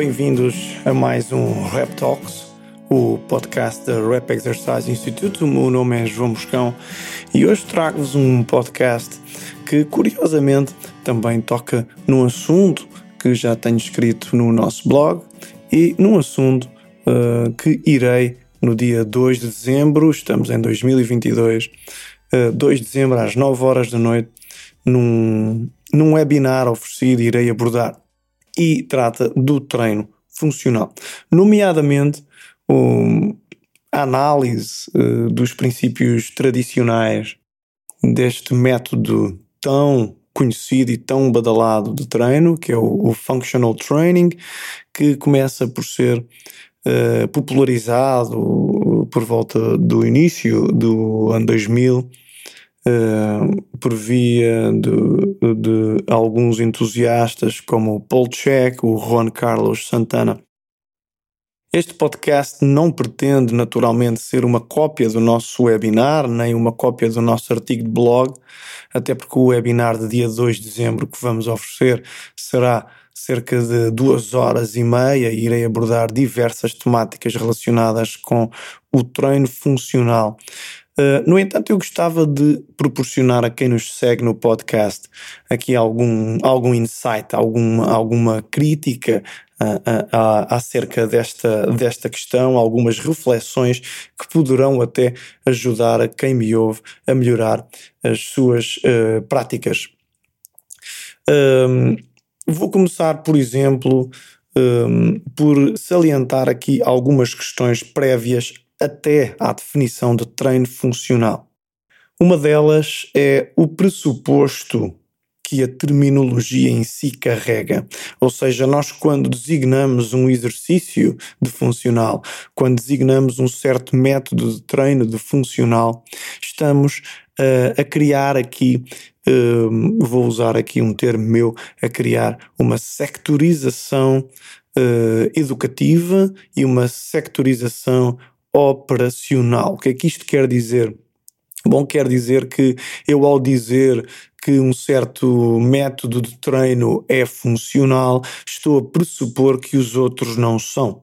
Bem-vindos a mais um Rap Talks, o podcast da Rap Exercise Institute. O meu nome é João Moscão e hoje trago-vos um podcast que, curiosamente, também toca num assunto que já tenho escrito no nosso blog e num assunto uh, que irei no dia 2 de dezembro, estamos em 2022, uh, 2 de dezembro às 9 horas da noite, num, num webinar oferecido, irei abordar e trata do treino funcional, nomeadamente um, a análise uh, dos princípios tradicionais deste método tão conhecido e tão badalado de treino, que é o, o functional training, que começa por ser uh, popularizado por volta do início do ano 2000 Uh, por via de, de, alguns entusiastas como o Paul Check, o Juan Carlos Santana. Este podcast não pretende naturalmente ser uma cópia do nosso webinar, nem uma cópia do nosso artigo de blog, até porque o webinar de dia 2 de dezembro que vamos oferecer será cerca de duas horas e meia e irei abordar diversas temáticas relacionadas com o treino funcional. Uh, no entanto, eu gostava de proporcionar a quem nos segue no podcast aqui algum, algum insight, alguma, alguma crítica uh, uh, acerca desta, desta questão, algumas reflexões que poderão até ajudar a quem me ouve a melhorar as suas práticas. Um, vou começar, por exemplo, um, por salientar aqui algumas questões prévias até à definição de treino funcional. Uma delas é o pressuposto que a terminologia em si carrega. Ou seja, nós, quando designamos um exercício de funcional, quando designamos um certo método de treino de funcional, estamos uh, a criar aqui, uh, vou usar aqui um termo meu, a criar uma sectorização uh, educativa e uma sectorização operacional. O que é que isto quer dizer? Bom, quer dizer que eu, ao dizer que um certo método de treino é funcional, estou a pressupor que os outros não são.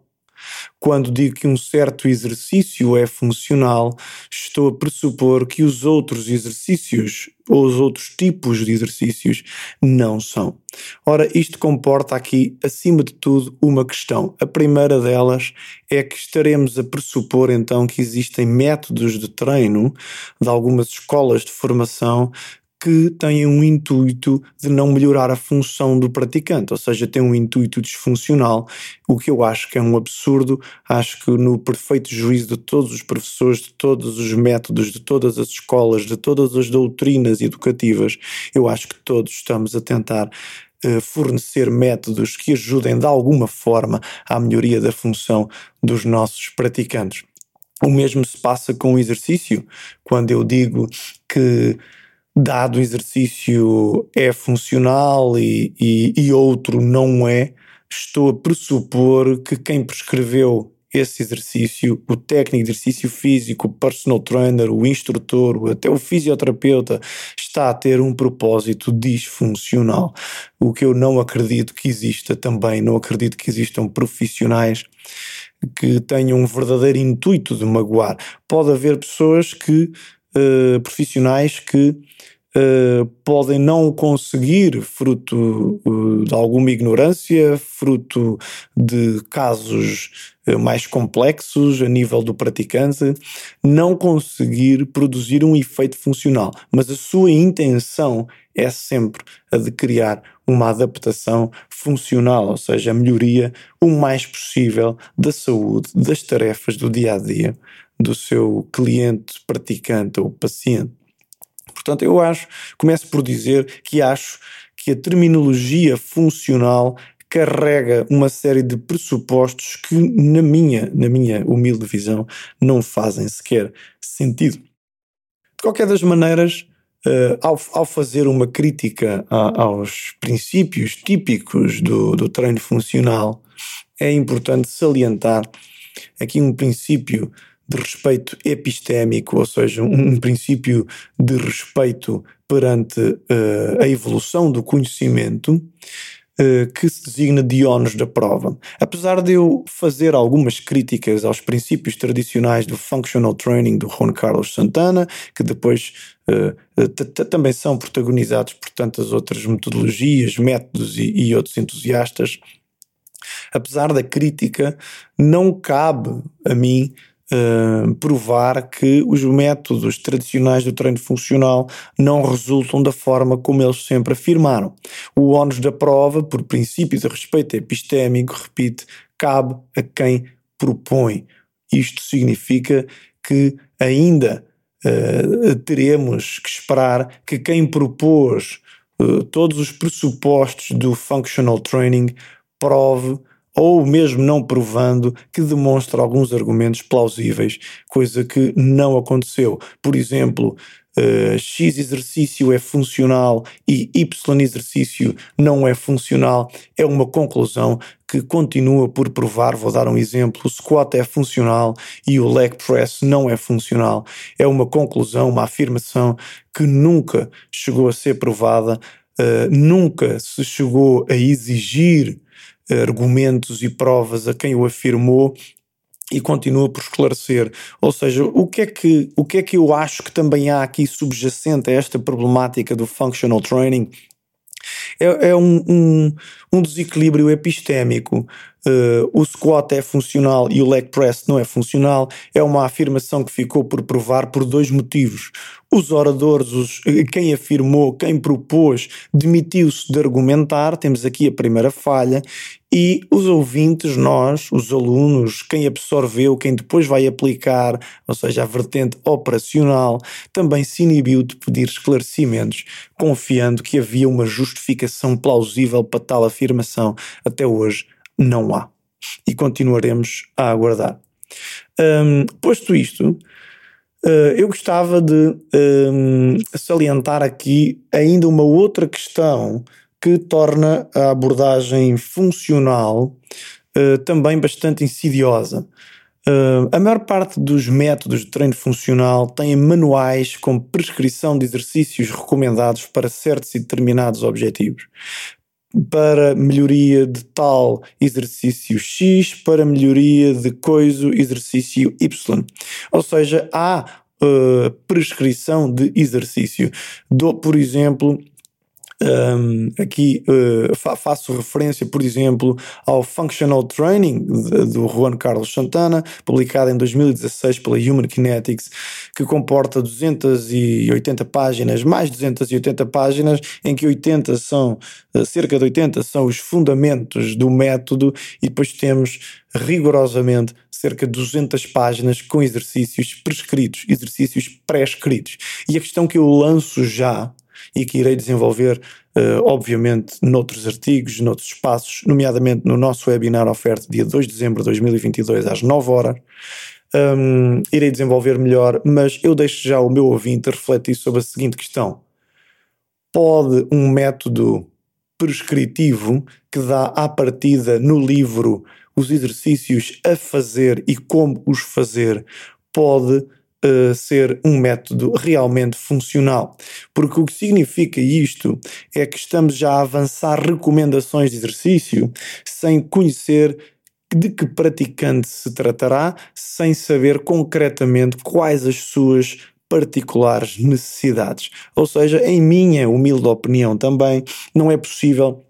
Quando digo que um certo exercício é funcional, estou a pressupor que os outros exercícios ou os outros tipos de exercícios não são. Ora, isto comporta aqui, acima de tudo, uma questão. A primeira delas é que estaremos a pressupor então que existem métodos de treino de algumas escolas de formação que têm um intuito de não melhorar a função do praticante, ou seja, tem um intuito disfuncional, o que eu acho que é um absurdo. Acho que no perfeito juízo de todos os professores, de todos os métodos, de todas as escolas, de todas as doutrinas educativas, eu acho que todos estamos a tentar uh, fornecer métodos que ajudem de alguma forma à melhoria da função dos nossos praticantes. O mesmo se passa com o exercício, quando eu digo que dado exercício é funcional e, e, e outro não é, estou a pressupor que quem prescreveu esse exercício, o técnico de exercício físico, o personal trainer, o instrutor, até o fisioterapeuta, está a ter um propósito disfuncional. O que eu não acredito que exista também, não acredito que existam profissionais que tenham um verdadeiro intuito de magoar. Pode haver pessoas que, uh, profissionais que Uh, podem não conseguir, fruto uh, de alguma ignorância, fruto de casos mais complexos a nível do praticante, não conseguir produzir um efeito funcional. Mas a sua intenção é sempre a de criar uma adaptação funcional, ou seja, a melhoria o mais possível da saúde, das tarefas do dia a dia do seu cliente, praticante ou paciente. Portanto, eu acho, começo por dizer que acho que a terminologia funcional carrega uma série de pressupostos que, na minha, na minha humilde visão, não fazem sequer sentido. De qualquer das maneiras, uh, ao, ao, fazer uma crítica a, aos princípios típicos do, do treino funcional, é importante salientar aqui um princípio de respeito epistémico, ou seja, um, princípio de respeito perante uh, a evolução do conhecimento, que se designa de ónus da prova. Apesar de eu fazer algumas críticas aos princípios tradicionais do functional training do Juan Carlos Santana, que depois uh, também são protagonizados por tantas outras metodologias, métodos e outros entusiastas, apesar da crítica, não cabe a mim uh, provar que os métodos tradicionais do treino funcional não resultam da forma como eles sempre afirmaram. O ónus da prova, por princípio de respeito epistémico, repite, cabe a quem propõe. Isto significa que ainda uh, teremos que esperar que quem propôs uh, todos os pressupostos do functional training prove ou mesmo não provando, que demonstra alguns argumentos plausíveis, coisa que não aconteceu. Por exemplo, uh, X exercício é funcional e Y exercício não é funcional, é uma conclusão que continua por provar. Vou dar um exemplo: o squat é funcional e o leg press não é funcional. É uma conclusão, uma afirmação que nunca chegou a ser provada, uh, nunca se chegou a exigir argumentos e provas a quem o afirmou e continua por esclarecer. Ou seja, o que é que, o que, é que eu acho que também há aqui subjacente a esta problemática do functional training? É, é um, um, um, desequilíbrio epistémico. Uh, o squat é funcional e o leg press não é funcional. É uma afirmação que ficou por provar por dois motivos. Os oradores, os, quem afirmou, quem propôs, demitiu-se de argumentar, temos aqui a primeira falha, e os ouvintes, nós, os alunos, quem absorveu, quem depois vai aplicar, ou seja, a vertente operacional, também se inibiu de pedir esclarecimentos, confiando que havia uma justificação plausível para tal afirmação. Até hoje não há. E continuaremos a aguardar. Um, posto isto, Uh, eu gostava de um, salientar aqui ainda uma outra questão que torna a abordagem funcional uh, também bastante insidiosa. Uh, a maior parte dos métodos de treino funcional têm manuais com prescrição de exercícios recomendados para certos e determinados objetivos para melhoria de tal exercício X, para melhoria de coisa exercício Y. Ou seja, há uh, prescrição de exercício. Dou, por exemplo, um, aqui uh, fa faço referência, por exemplo, ao Functional Training do Juan Carlos Santana, publicado em 2016 pela Human Kinetics, que comporta 280 páginas, mais 280 páginas, em que 80 são, uh, cerca de 80 são os fundamentos do método, e depois temos rigorosamente cerca de 200 páginas com exercícios prescritos, exercícios pré-escritos. E a questão que eu lanço já e que irei desenvolver, uh, obviamente, noutros artigos, noutros espaços, nomeadamente no nosso webinar oferta dia 2 de dezembro de 2022 às 9 horas. Um, irei desenvolver melhor, mas eu deixo já o meu ouvinte refletir sobre a seguinte questão: pode um método prescritivo que dá à partida no livro os exercícios a fazer e como os fazer, pode ser um método realmente funcional. Porque o que significa isto é que estamos já a avançar recomendações de exercício sem conhecer de que praticante se tratará, sem saber concretamente quais as suas particulares necessidades. Ou seja, em minha humilde opinião também, não é possível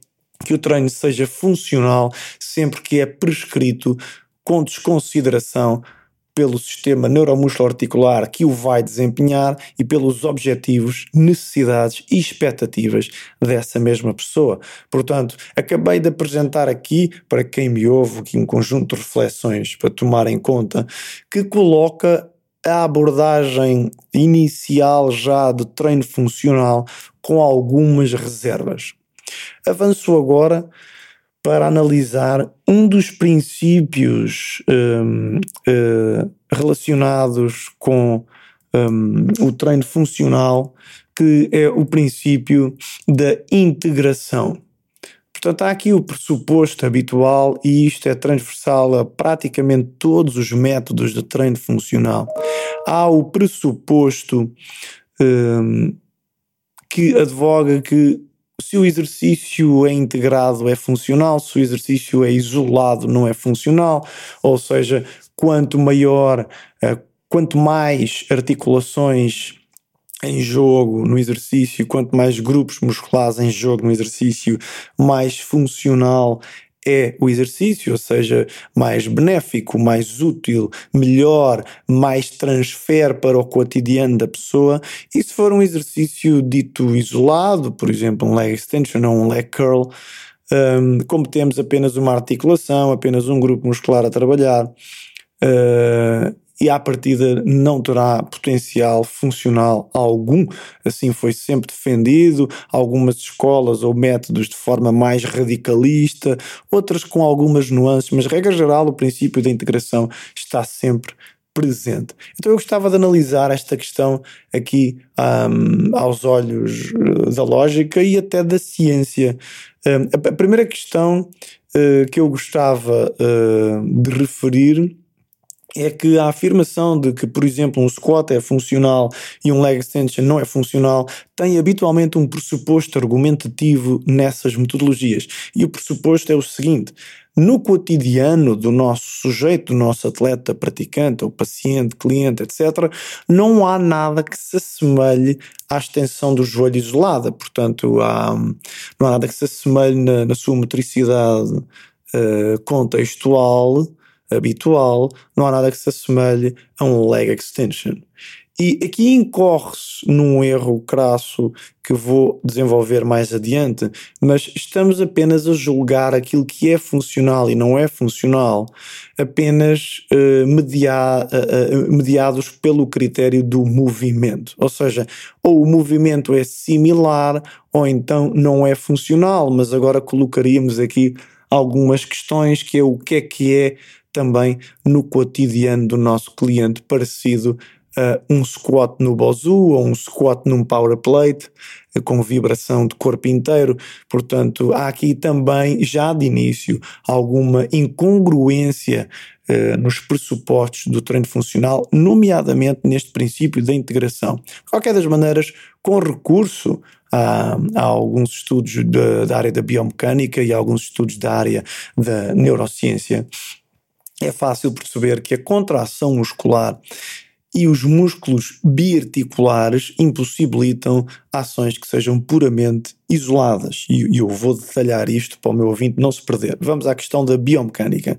que o treino seja funcional sempre que é prescrito com desconsideração pelo sistema neuromuscular-articular que o vai desempenhar e pelos objetivos, necessidades e expectativas dessa mesma pessoa. Portanto, acabei de apresentar aqui, para quem me ouve, aqui um conjunto de reflexões para tomar em conta, que coloca a abordagem inicial já de treino funcional com algumas reservas. Avanço agora para analisar um dos princípios um, uh, eh, relacionados com um, o treino funcional, que é o princípio da integração. Portanto, há aqui o pressuposto habitual, e isto é transversal a praticamente todos os métodos de treino funcional. Há o pressuposto um, que advoga que se o exercício é integrado é funcional, se o exercício é isolado não é funcional, ou seja, quanto maior, uh, quanto mais articulações em jogo no exercício, quanto mais grupos musculares em jogo no exercício, mais funcional é o exercício, ou seja, mais benéfico, mais útil, melhor, mais transfer para o cotidiano da pessoa. E se for um exercício dito isolado, por exemplo, um leg extension ou um leg curl, um, como temos apenas uma articulação, apenas um grupo muscular a trabalhar, uh, e à partida não terá potencial funcional algum, assim foi sempre defendido, algumas escolas ou métodos de forma mais radicalista, outras com algumas nuances, mas regra geral o princípio da integração está sempre presente. Então eu gostava de analisar esta questão aqui um, aos olhos uh, da lógica e até da ciência. Um, a primeira questão uh, que eu gostava uh, de referir é que a afirmação de que, por exemplo, um squat é funcional e um leg extension não é funcional tem habitualmente um pressuposto argumentativo nessas metodologias. E o pressuposto é o seguinte: no cotidiano do nosso sujeito, do nosso atleta praticante, ou paciente, cliente, etc., não há nada que se assemelhe à extensão do joelho isolada. Portanto, há, não há nada que se assemelhe na, na sua motricidade uh, contextual habitual, não há nada que se assemelhe a um leg extension. E aqui incorre-se num erro crasso que vou desenvolver mais adiante, mas estamos apenas a julgar aquilo que é funcional e não é funcional, apenas uh, media, uh, mediados pelo critério do movimento. Ou seja, ou o movimento é similar ou então não é funcional, mas agora colocaríamos aqui algumas questões que é o que é que é também no cotidiano do nosso cliente, parecido a um squat no Bozu ou um squat num power plate, eh, com vibração de corpo inteiro. Portanto, há aqui também, já de início, alguma incongruência eh, nos pressupostos do treino funcional, nomeadamente neste princípio da integração. De qualquer das maneiras, com recurso a, alguns estudos de, da área da biomecânica e alguns estudos da área da neurociência, é fácil perceber que a contração muscular e os músculos biarticulares impossibilitam ações que sejam puramente isoladas. E eu vou detalhar isto para o meu ouvinte não se perder. Vamos à questão da biomecânica.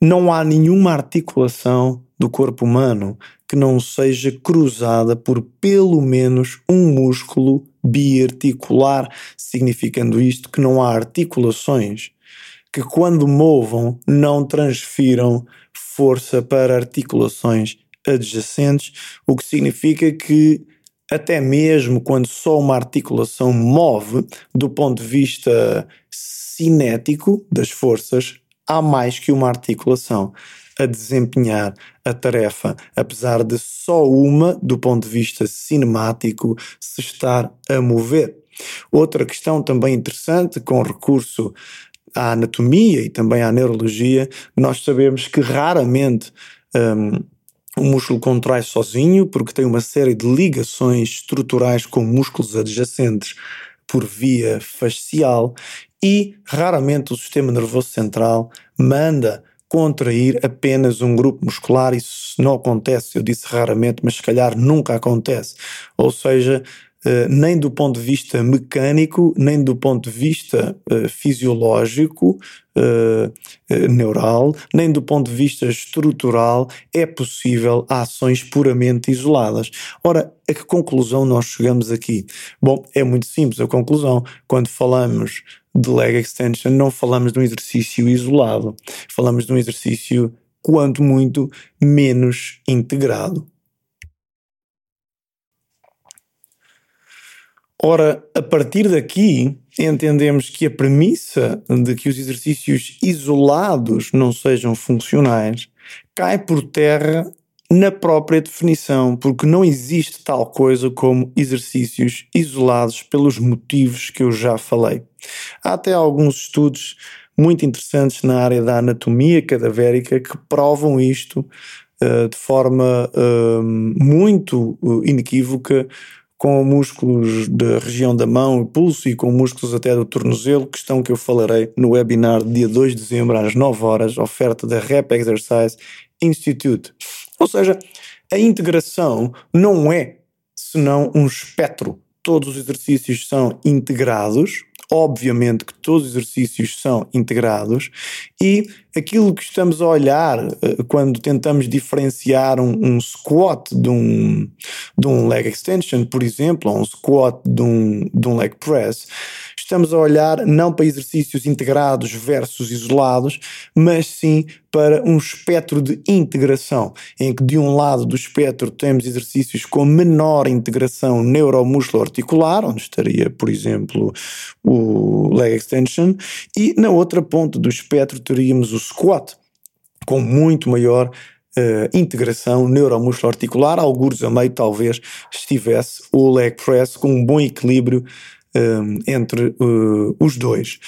Não há nenhuma articulação do corpo humano que não seja cruzada por pelo menos um músculo biarticular, significando isto que não há articulações que quando movam não transfiram força para articulações adjacentes, o que significa que até mesmo quando só uma articulação move, do ponto de vista cinético das forças, há mais que uma articulação a desempenhar a tarefa, apesar de só uma, do ponto de vista cinemático, se estar a mover. Outra questão também interessante, com recurso à anatomia e também à neurologia, nós sabemos que raramente um, o músculo contrai sozinho, porque tem uma série de ligações estruturais com músculos adjacentes por via fascial e raramente o sistema nervoso central manda contrair apenas um grupo muscular. Isso não acontece, eu disse raramente, mas se calhar nunca acontece. Ou seja, nem do ponto de vista mecânico, nem do ponto de vista uh, fisiológico, uh, neural, nem do ponto de vista estrutural, é possível ações puramente isoladas. Ora, a que conclusão nós chegamos aqui? Bom, é muito simples a conclusão. Quando falamos de leg extension, não falamos de um exercício isolado, falamos de um exercício, quanto muito, menos integrado. Ora, a partir daqui, entendemos que a premissa de que os exercícios isolados não sejam funcionais cai por terra na própria definição, porque não existe tal coisa como exercícios isolados pelos motivos que eu já falei. Há até alguns estudos muito interessantes na área da anatomia cadavérica que provam isto uh, de forma uh, muito uh, inequívoca com músculos da região da mão e pulso e com músculos até do tornozelo, questão que eu falarei no webinar dia 2 de dezembro às 9 horas, oferta da Rep Exercise Institute. Ou seja, a integração não é senão um espectro. Todos os exercícios são integrados, obviamente que todos os exercícios são integrados e aquilo que estamos a olhar eh, quando tentamos diferenciar um, um, squat de um, de um leg extension, por exemplo, ou um squat de um, de um leg press, estamos a olhar não para exercícios integrados versus isolados, mas sim para um espectro de integração, em que de um lado do espectro temos exercícios com menor integração neuromusculo-articular, onde estaria, por exemplo, o leg extension, e na outra ponta do espectro teríamos o squat, com muito maior Uh, integração neuromuscular-articular, alguns a meio talvez estivesse o leg press com um bom equilíbrio um, entre uh, os dois.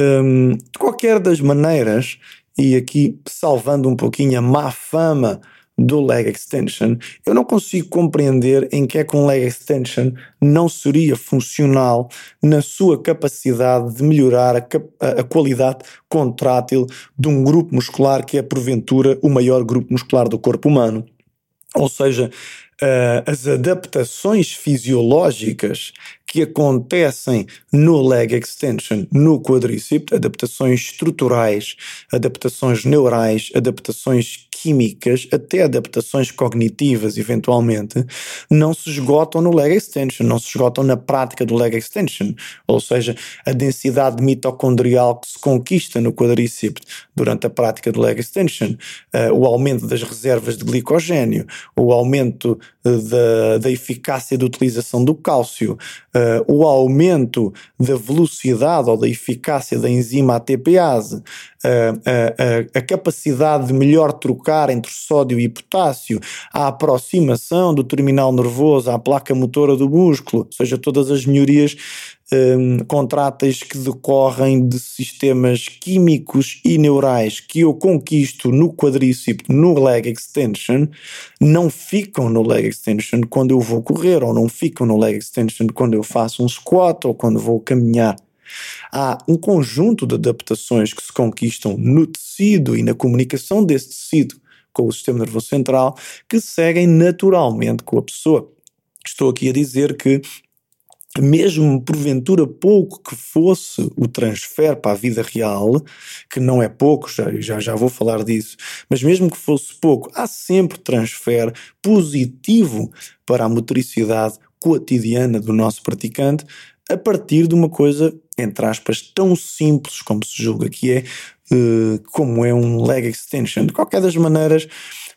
Um, de qualquer das maneiras, e aqui salvando um pouquinho a má fama do leg extension, eu não consigo compreender em que é que um leg extension não seria funcional na sua capacidade de melhorar a, a, qualidade contrátil de um grupo muscular que é porventura o maior grupo muscular do corpo humano. Ou seja, uh, as adaptações fisiológicas que acontecem no leg extension, no quadríceps, adaptações estruturais, adaptações neurais, adaptações químicas, até adaptações cognitivas, eventualmente, não se esgotam no leg extension, não se esgotam na prática do leg extension. Ou seja, a densidade mitocondrial que se conquista no quadríceps durante a prática do leg extension, uh, o aumento das reservas de glicogênio, o aumento uh, da, da eficácia de utilização do cálcio, uh, o aumento da velocidade ou da eficácia da enzima ATPase, a, a, a, capacidade de melhor trocar entre sódio e potássio, a aproximação do terminal nervoso à placa motora do músculo, ou seja, todas as melhorias um, contráteis que decorrem de sistemas químicos e neurais que eu conquisto no quadríceps, no leg extension, não ficam no leg extension quando eu vou correr, ou não ficam no leg extension quando eu faço um squat ou quando vou caminhar. Há um conjunto de adaptações que se conquistam no tecido e na comunicação desse tecido com o sistema nervoso central que seguem naturalmente com a pessoa. Estou aqui a dizer que mesmo porventura pouco que fosse o transfer para a vida real, que não é pouco, já, já, já vou falar disso, mas mesmo que fosse pouco, há sempre transfer positivo para a motricidade cotidiana do nosso praticante a partir de uma coisa, entre aspas, tão simples como se julga que é, uh, como é um leg extension. De qualquer das maneiras,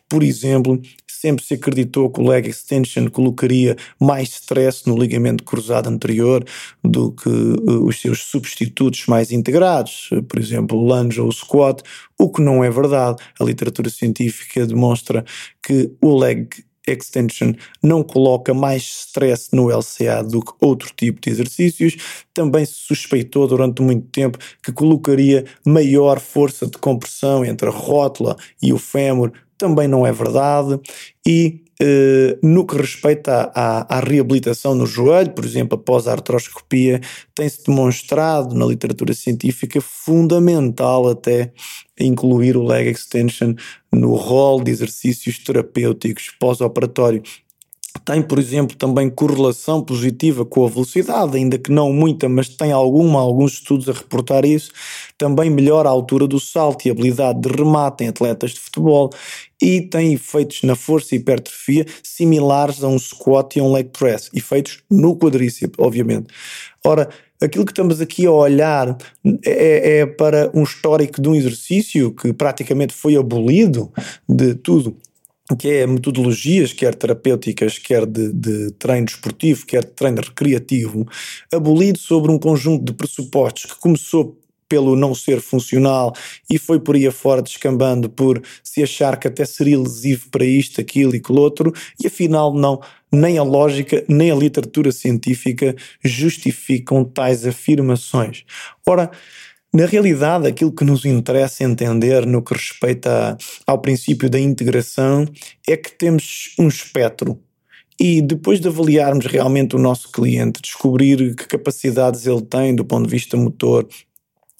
por exemplo, sempre se acreditou que o leg extension colocaria mais stress no ligamento cruzado anterior do que uh, os seus substitutos mais integrados, por exemplo, o lunge ou o squat, o que não é verdade. A literatura científica demonstra que o leg extension não coloca mais stress no LCA do que outro tipo de exercícios. Também se suspeitou durante muito tempo que colocaria maior força de compressão entre a rótula e o fémur. Também não é verdade. E Uh, no que respeita à, à, reabilitação no joelho, por exemplo, após a artroscopia, tem-se demonstrado na literatura científica fundamental até incluir o leg extension no rol de exercícios terapêuticos pós-operatório. Tem, por exemplo, também correlação positiva com a velocidade, ainda que não muita, mas tem alguma, alguns estudos a reportar isso. Também melhora a altura do salto e a habilidade de remate em atletas de futebol e tem efeitos na força e hipertrofia similares a um squat e um leg press, efeitos no quadríceps, obviamente. Ora, aquilo que estamos aqui a olhar é, é para um histórico de um exercício que praticamente foi abolido de tudo que é metodologias, quer terapêuticas, quer de, de treino esportivo, quer de treino recreativo, abolido sobre um conjunto de pressupostos que começou pelo não ser funcional e foi por aí afora descambando por se achar que até seria lesivo para isto, aquilo e aquilo outro, e afinal não, nem a lógica nem a literatura científica justificam tais afirmações. Ora, na realidade, aquilo que nos interessa entender no que respeita ao princípio da integração é que temos um espectro. E depois de avaliarmos realmente o nosso cliente, descobrir que capacidades ele tem do ponto de vista motor,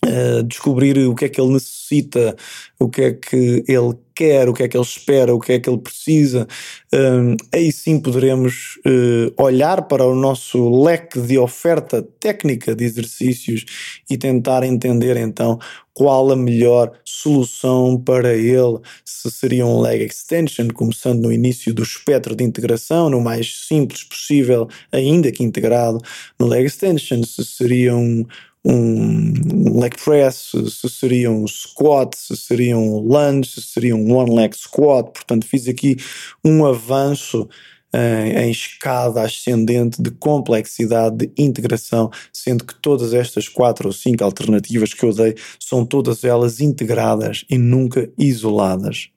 Uh, descobrir o que é que ele necessita, o que é que ele quer, o que é que ele espera, o que é que ele precisa, uh, aí sim poderemos uh, olhar para o nosso leque de oferta técnica de exercícios e tentar entender então qual a melhor solução para ele, se seria um leg extension, começando no início do espectro de integração, no mais simples possível, ainda que integrado no leg extension, se seria um um leg press, se seria um squat, se seria um lunge, se seria um one leg squat. Portanto, fiz aqui um avanço em, em escada ascendente de complexidade de integração, sendo que todas estas quatro ou cinco alternativas que eu dei são todas elas integradas e nunca isoladas.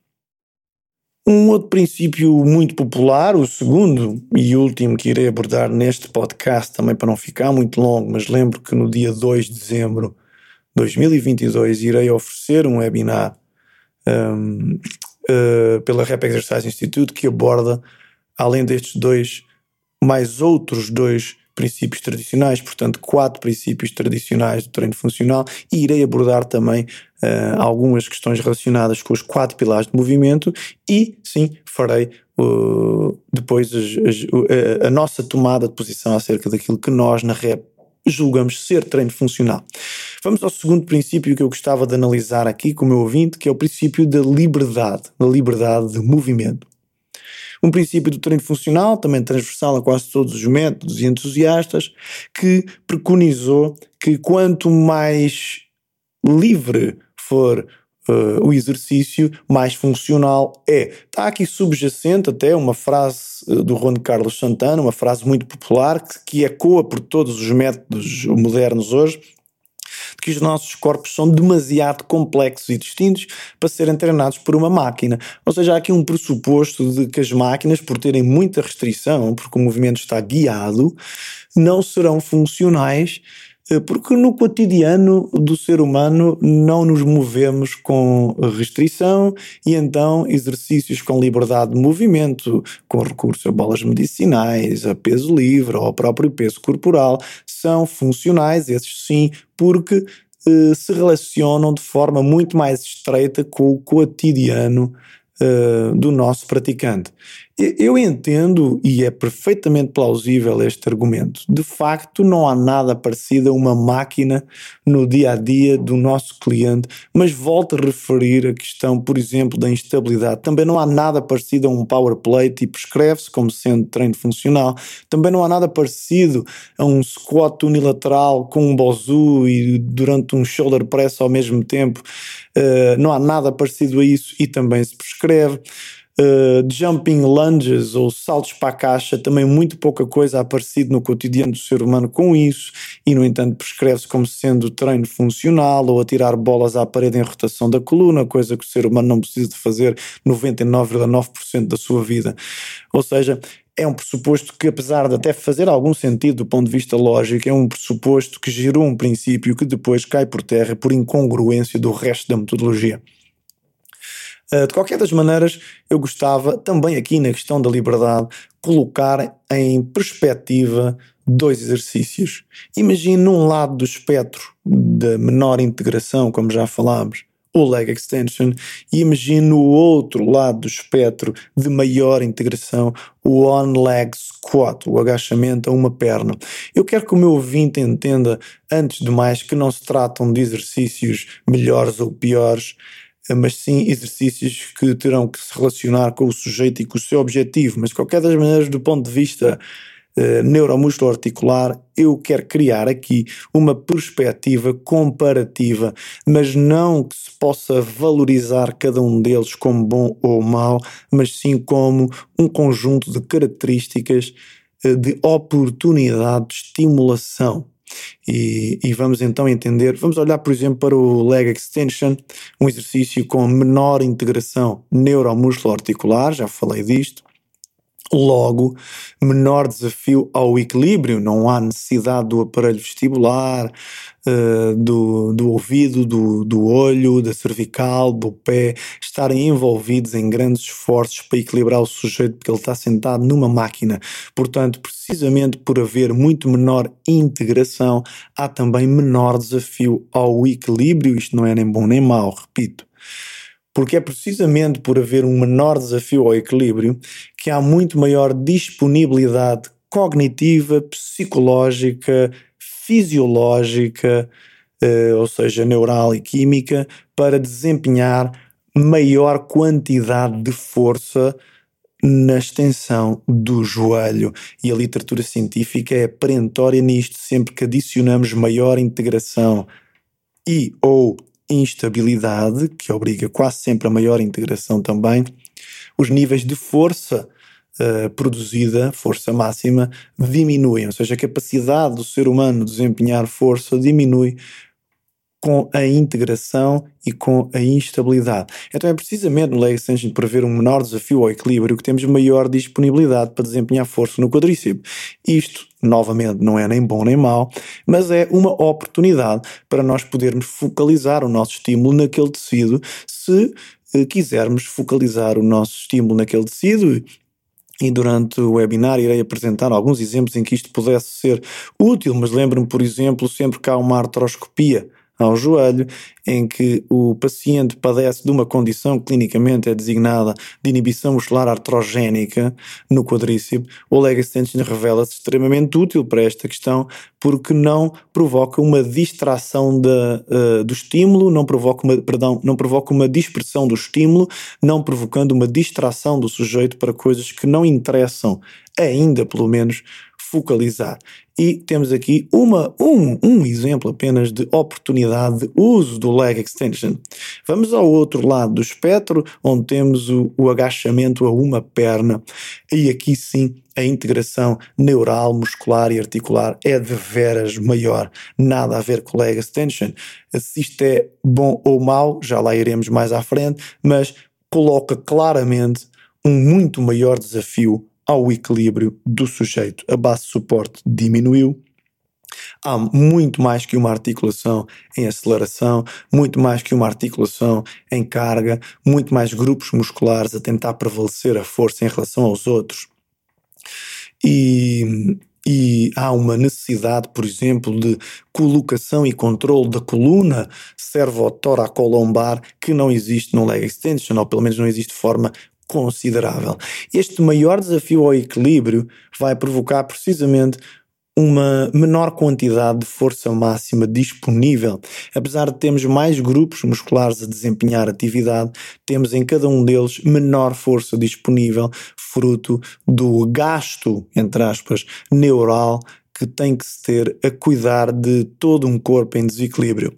Um outro princípio muito popular, o segundo e último que irei abordar neste podcast, também para não ficar muito longo, mas lembro que no dia 2 de dezembro de 2022 irei oferecer um webinar um, uh, pela Rap Exercise Institute que aborda, além destes dois, mais outros dois princípios tradicionais, portanto, quatro princípios tradicionais do treino funcional, e irei abordar também uh, algumas questões relacionadas com os quatro pilares de movimento e, sim, farei uh, depois as, as, uh, a nossa tomada de posição acerca daquilo que nós na REP julgamos ser treino funcional. Vamos ao segundo princípio que eu gostava de analisar aqui com o meu ouvinte, que é o princípio da liberdade, da liberdade de movimento. Um princípio do treino funcional, também transversal a quase todos os métodos e entusiastas, que preconizou que quanto mais livre for Uh, o exercício mais funcional é. Está aqui subjacente até uma frase uh, do Juan Carlos Santana, uma frase muito popular que, que ecoa por todos os métodos modernos hoje, que os nossos corpos são demasiado complexos e distintos para serem treinados por uma máquina. Ou seja, há aqui um pressuposto de que as máquinas, por terem muita restrição, porque o movimento está guiado, não serão funcionais porque no cotidiano do ser humano não nos movemos com restrição e então exercícios com liberdade de movimento, com recurso a bolas medicinais, a peso livre ou ao próprio peso corporal, são funcionais, esses sim, porque eh, se relacionam de forma muito mais estreita com o cotidiano uh, do nosso praticante. Eu entendo e é perfeitamente plausível este argumento. De facto, não há nada parecido a uma máquina no dia a dia do nosso cliente, mas volto a referir a questão, por exemplo, da instabilidade. Também não há nada parecido a um power plate e prescreve-se como sendo treino funcional. Também não há nada parecido a um squat unilateral com um bozu e durante um shoulder press ao mesmo tempo. Uh, não há nada parecido a isso e também se prescreve. Uh, jumping lunges ou saltos para a caixa, também muito pouca coisa aparecido no cotidiano do ser humano com isso, e no entanto prescreve-se como sendo treino funcional ou atirar bolas à parede em rotação da coluna, coisa que o ser humano não precisa de fazer 99,9% da sua vida. Ou seja, é um pressuposto que, apesar de até fazer algum sentido do ponto de vista lógico, é um pressuposto que gerou um princípio que depois cai por terra por incongruência do resto da metodologia. Eh, de qualquer das maneiras, eu gostava também aqui na questão da liberdade colocar em perspectiva dois exercícios. Imagine num lado do espectro da menor integração, como já falámos, o leg extension, e imagine no outro lado do espectro de maior integração, o on leg squat, o agachamento a uma perna. Eu quero que o meu ouvinte entenda, antes de mais, que não se tratam de exercícios melhores ou piores, mas sim exercícios que terão que se relacionar com o sujeito e com o seu objetivo. Mas, de qualquer das maneiras, do ponto de vista uh, eu quero criar aqui uma perspectiva comparativa, mas não que se possa valorizar cada um deles como bom ou mau, mas sim como um conjunto de características uh, de oportunidade de estimulação e, e, vamos então entender, vamos olhar por exemplo para o leg extension, um exercício com menor integração neuromuscular articular, já falei disto, Logo, menor desafio ao equilíbrio, não há necessidade do aparelho vestibular, uh, do, do ouvido, do, do olho, da cervical, do pé, estarem envolvidos em grandes esforços para equilibrar o sujeito porque ele está sentado numa máquina. Portanto, precisamente por haver muito menor integração, há também menor desafio ao equilíbrio. Isto não é nem bom nem mau, repito porque é precisamente por haver um menor desafio ao equilíbrio que há muito maior disponibilidade cognitiva, psicológica, fisiológica, eh, ou seja, neural e química, para desempenhar maior quantidade de força na extensão do joelho. E a literatura científica é perentória nisto, sempre que adicionamos maior integração e ou instabilidade, que obriga quase sempre a maior integração também, os níveis de força uh, produzida, força máxima, diminuem, ou seja, a capacidade do ser humano de desempenhar força diminui com a integração e com a instabilidade. Então é precisamente no leg para ver um menor desafio ao equilíbrio que temos maior disponibilidade para desempenhar força no quadríceps. Isto, novamente, não é nem bom nem mau, mas é uma oportunidade para nós podermos focalizar o nosso estímulo naquele tecido se eh, quisermos focalizar o nosso estímulo naquele tecido e durante o webinar irei apresentar alguns exemplos em que isto pudesse ser útil, mas lembro-me, por exemplo, sempre que há uma artroscopia ao joelho, em que o paciente padece de uma condição que clinicamente é designada de inibição muscular artrogénica no quadríceps, o leg extension revela-se extremamente útil para esta questão porque não provoca uma distração de, uh, do estímulo, não provoca, uma, perdão, não provoca uma dispersão do estímulo, não provocando uma distração do sujeito para coisas que não interessam, ainda pelo menos, focalizar. E temos aqui uma, um, um exemplo apenas de oportunidade de uso do leg extension. Vamos ao outro lado do espectro, onde temos o, o agachamento a uma perna. E aqui sim a integração neural, muscular e articular é de veras maior. Nada a ver com leg extension. Se isto é bom ou mau, já lá iremos mais à frente, mas coloca claramente um muito maior desafio ao equilíbrio do sujeito. A base de suporte diminuiu. Há muito mais que uma articulação em aceleração, muito mais que uma articulação em carga, muito mais grupos musculares a tentar prevalecer a força em relação aos outros. E, e há uma necessidade, por exemplo, de colocação e controle da coluna servotoracolombar que não existe no leg extension, ou pelo menos não existe forma considerável. Este maior desafio ao equilíbrio vai provocar precisamente uma menor quantidade de força máxima disponível. Apesar de termos mais grupos musculares a desempenhar atividade, temos em cada um deles menor força disponível, fruto do gasto, entre aspas, neural que tem que se ter a cuidar de todo um corpo em desequilíbrio.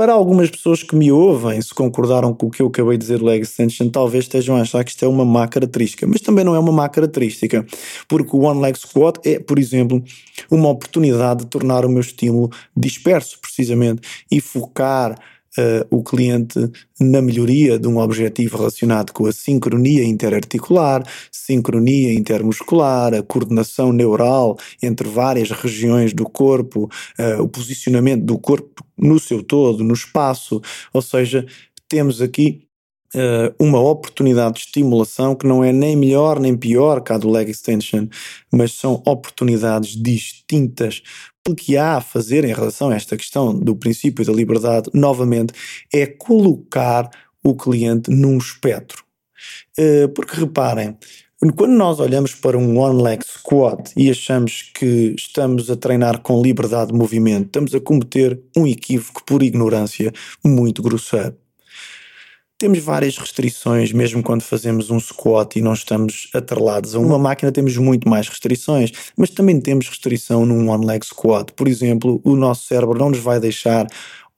Para algumas pessoas que me ouvem, se concordaram com o que eu acabei de dizer do leg extension, talvez estejam a achar que isto é uma má característica, mas também não é uma má característica, porque o one leg squat é, por exemplo, uma oportunidade de tornar o meu estímulo disperso, precisamente, e focar uh, o cliente na melhoria de um objetivo relacionado com a sincronia interarticular, sincronia intermuscular, a coordenação neural entre várias regiões do corpo, uh, o posicionamento do corpo no seu todo, no espaço, ou seja, temos aqui uma oportunidade de estimulação que não é nem melhor nem pior que a do leg extension, mas são oportunidades distintas. O que há a fazer em relação a esta questão do princípio da liberdade, novamente, é colocar o cliente num espectro. Uh, porque reparem, quando nós olhamos para um one leg squat e achamos que estamos a treinar com liberdade de movimento, estamos a cometer um equívoco por ignorância muito grosseiro. Temos várias restrições, mesmo quando fazemos um squat e não estamos atrelados a uma máquina, temos muito mais restrições, mas também temos restrição num one leg squat. Por exemplo, o nosso cérebro não nos vai deixar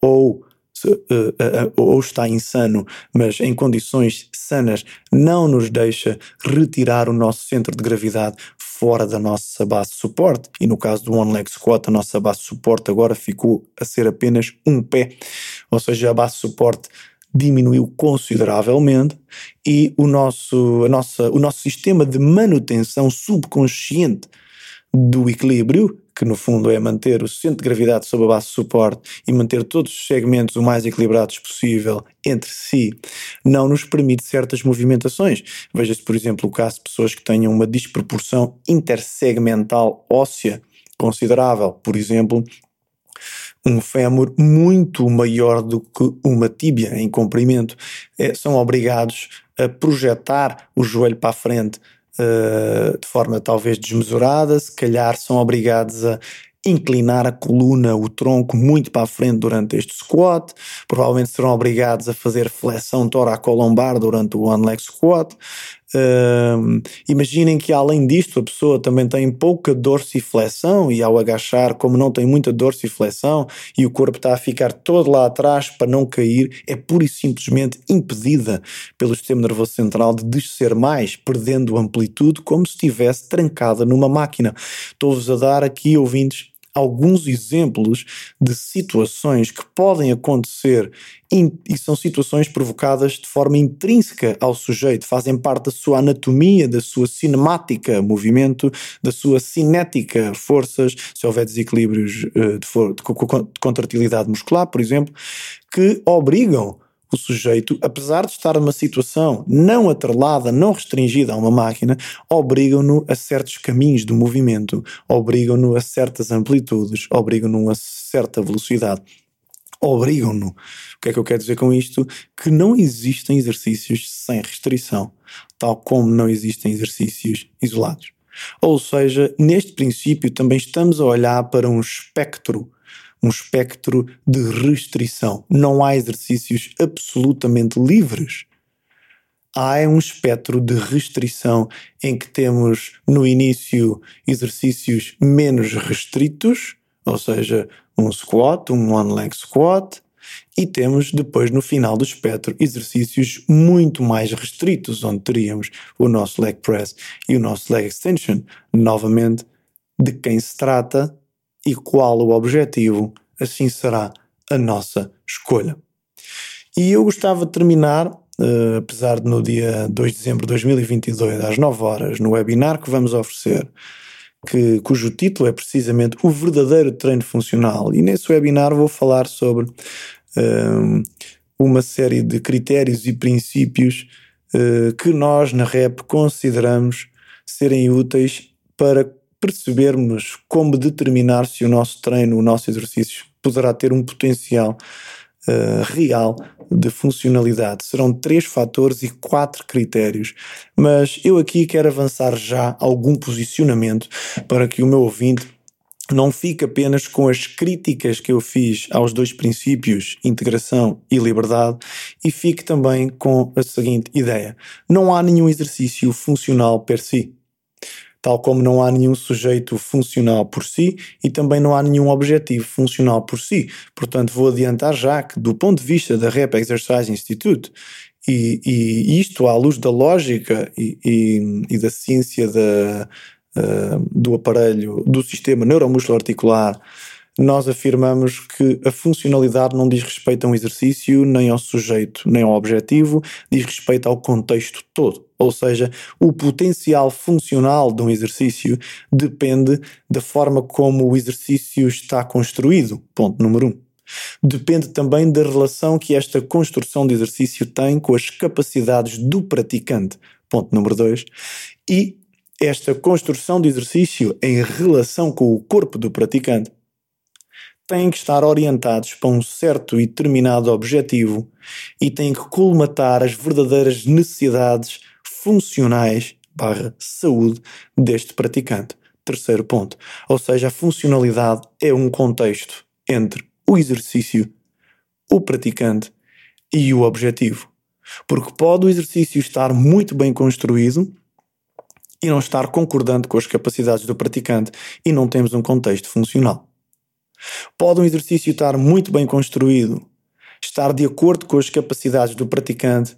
ou uh, uh, ou está insano, mas em condições sanas, não nos deixa retirar o nosso centro de gravidade fora da nossa base de suporte. E no caso do One Leg Squat, a nossa base de suporte agora ficou a ser apenas um pé, ou seja, a base de suporte diminuiu consideravelmente e o nosso, a nossa, o nosso sistema de manutenção subconsciente do equilíbrio, que no fundo é manter o centro de gravidade sob a base de suporte e manter todos os segmentos o mais equilibrados possível entre si, não nos permite certas movimentações. Veja-se, por exemplo, o caso de pessoas que tenham uma desproporção intersegmental óssea considerável, por exemplo, um fémur muito maior do que uma tíbia em comprimento. É, são obrigados a projetar o joelho para a frente uh, de forma talvez desmesurada, se calhar são obrigados a inclinar a coluna, o tronco muito para a frente durante este squat, provavelmente serão obrigados a fazer flexão toracolombar durante o one leg squat, Uh, imaginem que além disto a pessoa também tem pouca dorsiflexão e ao agachar, como não tem muita dorsiflexão e o corpo está a ficar todo lá atrás para não cair, é pura e simplesmente impedida pelo sistema nervoso central de descer mais, perdendo amplitude como se estivesse trancada numa máquina. Estou-vos a dar aqui, ouvintes, alguns exemplos de situações que podem acontecer e são situações provocadas de forma intrínseca ao sujeito, fazem parte da sua anatomia, da sua cinemática, movimento, da sua cinética, forças, se houver desequilíbrios eh, de, de contratilidade muscular, por exemplo, que obrigam o sujeito, apesar de estar numa situação não atrelada, não restringida a uma máquina, obrigam-no a certos caminhos do movimento, obrigam-no a certas amplitudes, obrigam-no a certa velocidade. Obrigam-no. O que é que eu quero dizer com isto? Que não existem exercícios sem restrição, tal como não existem exercícios isolados. Ou seja, neste princípio também estamos a olhar para um espectro um espectro de restrição. Não há exercícios absolutamente livres. Há um espectro de restrição em que temos no início exercícios menos restritos, ou seja, um squat, um one leg squat, e temos depois no final do espectro exercícios muito mais restritos, onde teríamos o nosso leg press e o nosso leg extension. Novamente, de quem se trata e qual o objetivo, assim será a nossa escolha. E eu gostava de terminar, uh, apesar de no dia 2 de dezembro de 2022, às 9 horas, no webinar que vamos oferecer, que, cujo título é precisamente O Verdadeiro Treino Funcional. E nesse webinar vou falar sobre uh, uma série de critérios e princípios uh, que nós na REP consideramos serem úteis para percebermos como determinar se o nosso treino, o nosso exercício poderá ter um potencial uh, real de funcionalidade. Serão três fatores e quatro critérios, mas eu aqui quero avançar já algum posicionamento para que o meu ouvinte não fique apenas com as críticas que eu fiz aos dois princípios, integração e liberdade, e fique também com a seguinte ideia: não há nenhum exercício funcional per si tal como não há nenhum sujeito funcional por si e também não há nenhum objetivo funcional por si. Portanto, vou adiantar já que, do ponto de vista da Rep Exercise Institute, e, e isto à luz da lógica e, e, e da ciência da, uh, do aparelho, do sistema neuromuscular articular, nós afirmamos que a funcionalidade não diz respeito a um exercício, nem ao sujeito, nem ao objetivo, diz respeito ao contexto todo. Ou seja, o potencial funcional de um exercício depende da forma como o exercício está construído. Ponto número um. Depende também da relação que esta construção de exercício tem com as capacidades do praticante. Ponto número dois. E esta construção de exercício em relação com o corpo do praticante têm que estar orientados para um certo e determinado objetivo e têm que colmatar as verdadeiras necessidades funcionais barra saúde deste praticante. Terceiro ponto. Ou seja, a funcionalidade é um contexto entre o exercício, o praticante e o objetivo. Porque pode o exercício estar muito bem construído e não estar concordante com as capacidades do praticante e não temos um contexto funcional. Pode um exercício estar muito bem construído, estar de acordo com as capacidades do praticante,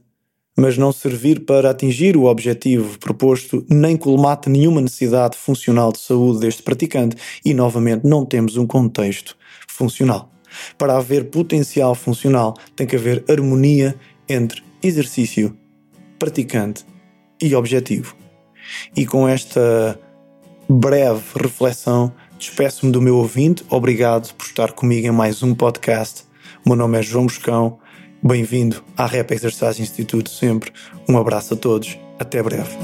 mas não servir para atingir o objetivo proposto nem colmate nenhuma necessidade funcional de saúde deste praticante e, novamente, não temos um contexto funcional. Para haver potencial funcional, tem que haver harmonia entre exercício, praticante e objetivo. E com esta breve reflexão, despeço-me do meu ouvinte. Obrigado por estar comigo em mais um podcast. O meu nome é João Moscão Bem-vindo à rep Exercise Institute sempre. Um abraço a todos. Até breve.